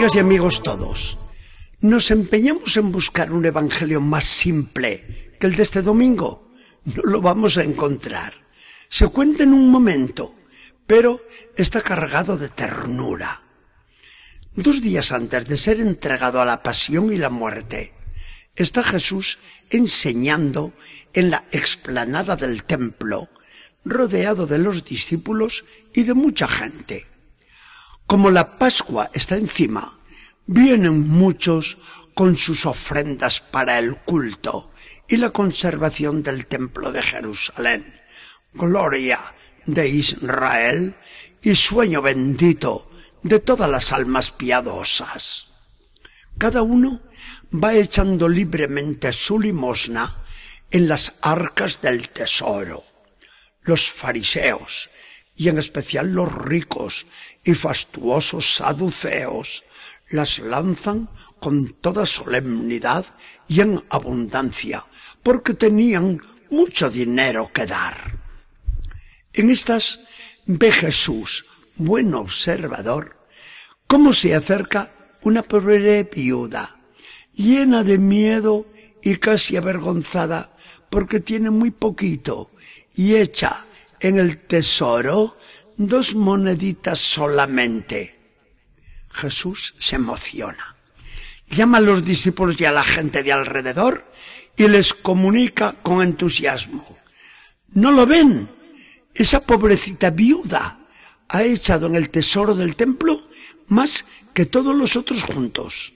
Amigas y amigos todos, nos empeñamos en buscar un evangelio más simple que el de este domingo. No lo vamos a encontrar. Se cuenta en un momento, pero está cargado de ternura. Dos días antes de ser entregado a la pasión y la muerte, está Jesús enseñando en la explanada del templo, rodeado de los discípulos y de mucha gente. Como la Pascua está encima, vienen muchos con sus ofrendas para el culto y la conservación del templo de Jerusalén. Gloria de Israel y sueño bendito de todas las almas piadosas. Cada uno va echando libremente su limosna en las arcas del tesoro. Los fariseos, y en especial los ricos y fastuosos saduceos, las lanzan con toda solemnidad y en abundancia, porque tenían mucho dinero que dar. En estas ve Jesús, buen observador, cómo se acerca una pobre viuda, llena de miedo y casi avergonzada, porque tiene muy poquito, y echa en el tesoro dos moneditas solamente. Jesús se emociona. Llama a los discípulos y a la gente de alrededor y les comunica con entusiasmo. ¿No lo ven? Esa pobrecita viuda ha echado en el tesoro del templo más que todos los otros juntos,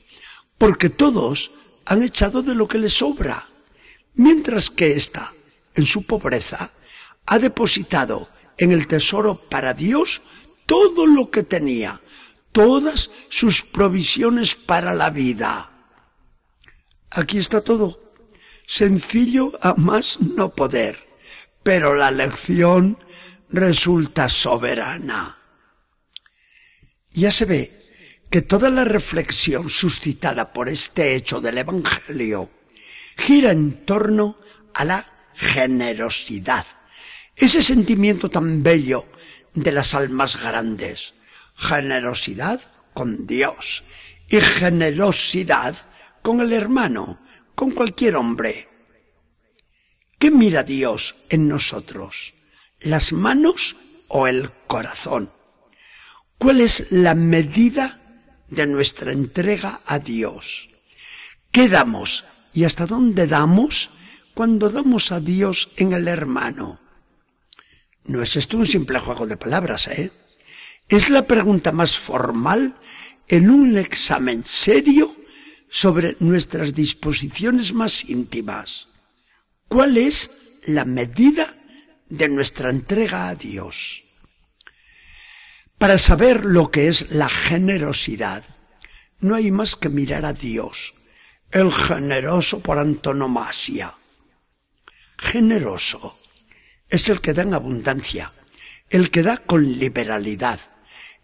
porque todos han echado de lo que les sobra, mientras que ésta, en su pobreza, ha depositado en el tesoro para Dios todo lo que tenía, todas sus provisiones para la vida. Aquí está todo. Sencillo a más no poder, pero la lección resulta soberana. Ya se ve que toda la reflexión suscitada por este hecho del Evangelio gira en torno a la generosidad ese sentimiento tan bello de las almas grandes. Generosidad con Dios y generosidad con el hermano, con cualquier hombre. ¿Qué mira Dios en nosotros? ¿Las manos o el corazón? ¿Cuál es la medida de nuestra entrega a Dios? ¿Qué damos y hasta dónde damos cuando damos a Dios en el hermano? No es esto un simple juego de palabras, ¿eh? Es la pregunta más formal en un examen serio sobre nuestras disposiciones más íntimas. ¿Cuál es la medida de nuestra entrega a Dios? Para saber lo que es la generosidad, no hay más que mirar a Dios, el generoso por antonomasia. Generoso es el que da en abundancia, el que da con liberalidad,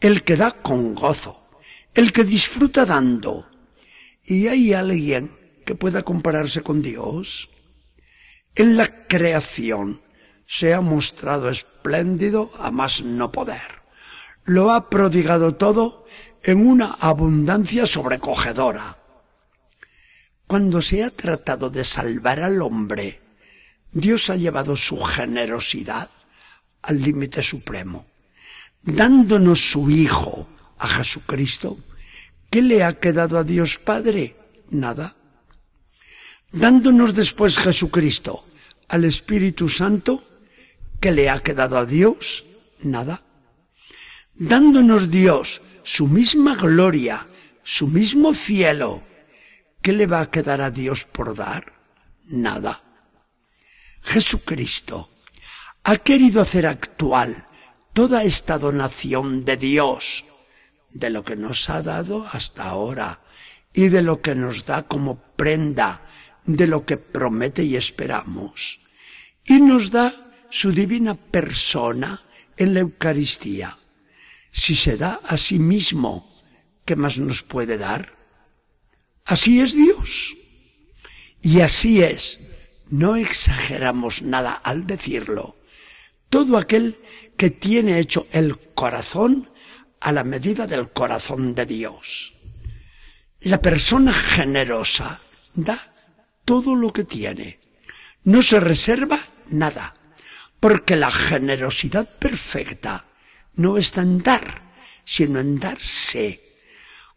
el que da con gozo, el que disfruta dando. ¿Y hay alguien que pueda compararse con Dios? En la creación se ha mostrado espléndido a más no poder. Lo ha prodigado todo en una abundancia sobrecogedora. Cuando se ha tratado de salvar al hombre, Dios ha llevado su generosidad al límite supremo, dándonos su Hijo a Jesucristo. ¿Qué le ha quedado a Dios Padre? Nada. Dándonos después Jesucristo al Espíritu Santo, ¿qué le ha quedado a Dios? Nada. Dándonos Dios su misma gloria, su mismo cielo, ¿qué le va a quedar a Dios por dar? Nada. Jesucristo ha querido hacer actual toda esta donación de Dios, de lo que nos ha dado hasta ahora y de lo que nos da como prenda de lo que promete y esperamos. Y nos da su divina persona en la Eucaristía. Si se da a sí mismo, ¿qué más nos puede dar? Así es Dios. Y así es no exageramos nada al decirlo. Todo aquel que tiene hecho el corazón a la medida del corazón de Dios. La persona generosa da todo lo que tiene. No se reserva nada. Porque la generosidad perfecta no está en dar, sino en darse.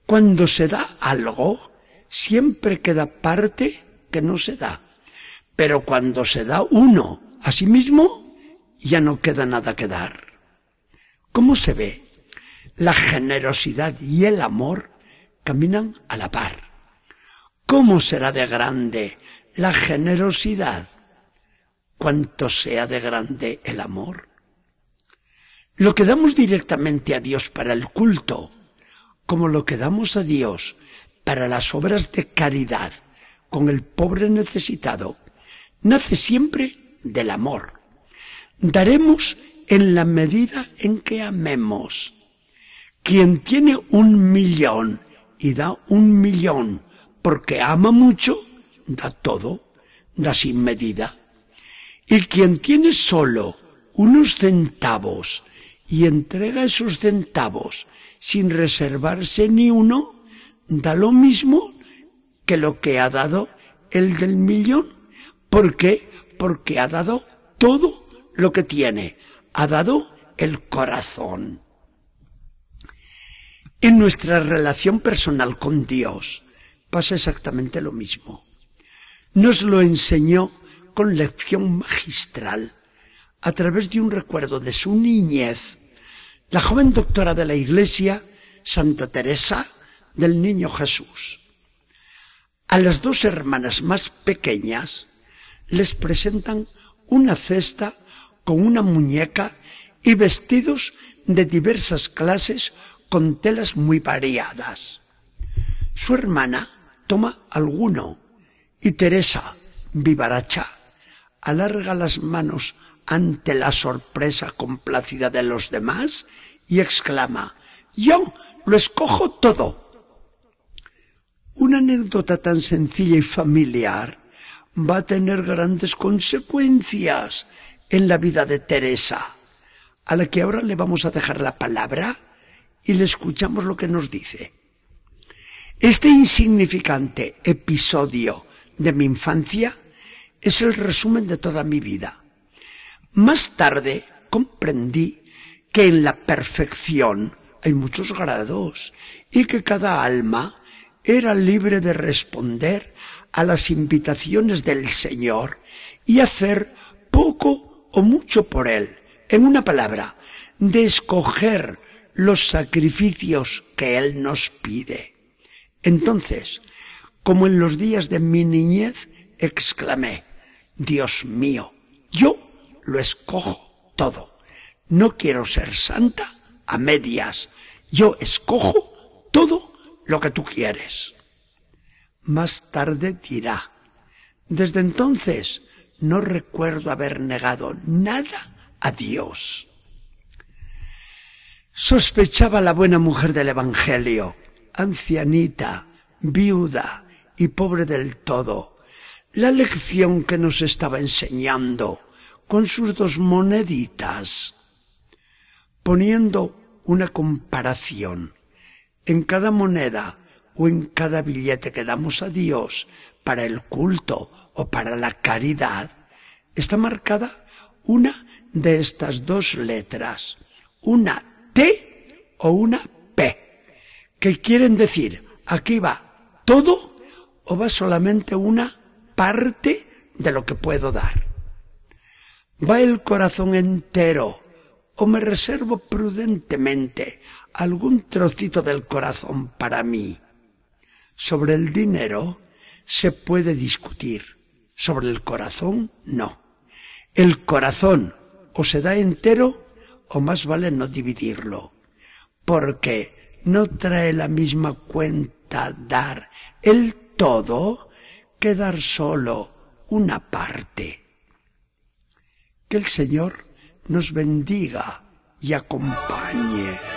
Cuando se da algo, siempre queda parte que no se da. Pero cuando se da uno a sí mismo, ya no queda nada que dar. ¿Cómo se ve? La generosidad y el amor caminan a la par. ¿Cómo será de grande la generosidad? Cuanto sea de grande el amor. Lo que damos directamente a Dios para el culto, como lo que damos a Dios para las obras de caridad con el pobre necesitado, nace siempre del amor. Daremos en la medida en que amemos. Quien tiene un millón y da un millón porque ama mucho, da todo, da sin medida. Y quien tiene solo unos centavos y entrega esos centavos sin reservarse ni uno, da lo mismo que lo que ha dado el del millón. ¿Por qué? Porque ha dado todo lo que tiene, ha dado el corazón. En nuestra relación personal con Dios pasa exactamente lo mismo. Nos lo enseñó con lección magistral a través de un recuerdo de su niñez, la joven doctora de la Iglesia, Santa Teresa del Niño Jesús. A las dos hermanas más pequeñas les presentan una cesta con una muñeca y vestidos de diversas clases con telas muy variadas. Su hermana toma alguno y Teresa, vivaracha, alarga las manos ante la sorpresa complacida de los demás y exclama, yo lo escojo todo. Una anécdota tan sencilla y familiar va a tener grandes consecuencias en la vida de Teresa, a la que ahora le vamos a dejar la palabra y le escuchamos lo que nos dice. Este insignificante episodio de mi infancia es el resumen de toda mi vida. Más tarde comprendí que en la perfección hay muchos grados y que cada alma era libre de responder a las invitaciones del Señor y hacer poco o mucho por Él. En una palabra, de escoger los sacrificios que Él nos pide. Entonces, como en los días de mi niñez, exclamé, Dios mío, yo lo escojo todo. No quiero ser santa a medias. Yo escojo todo lo que tú quieres. Más tarde dirá, desde entonces no recuerdo haber negado nada a Dios. Sospechaba la buena mujer del Evangelio, ancianita, viuda y pobre del todo, la lección que nos estaba enseñando con sus dos moneditas, poniendo una comparación en cada moneda o en cada billete que damos a Dios para el culto o para la caridad, está marcada una de estas dos letras, una T o una P, que quieren decir, aquí va todo o va solamente una parte de lo que puedo dar. Va el corazón entero o me reservo prudentemente algún trocito del corazón para mí. Sobre el dinero se puede discutir, sobre el corazón no. El corazón o se da entero o más vale no dividirlo, porque no trae la misma cuenta dar el todo que dar solo una parte. Que el Señor nos bendiga y acompañe.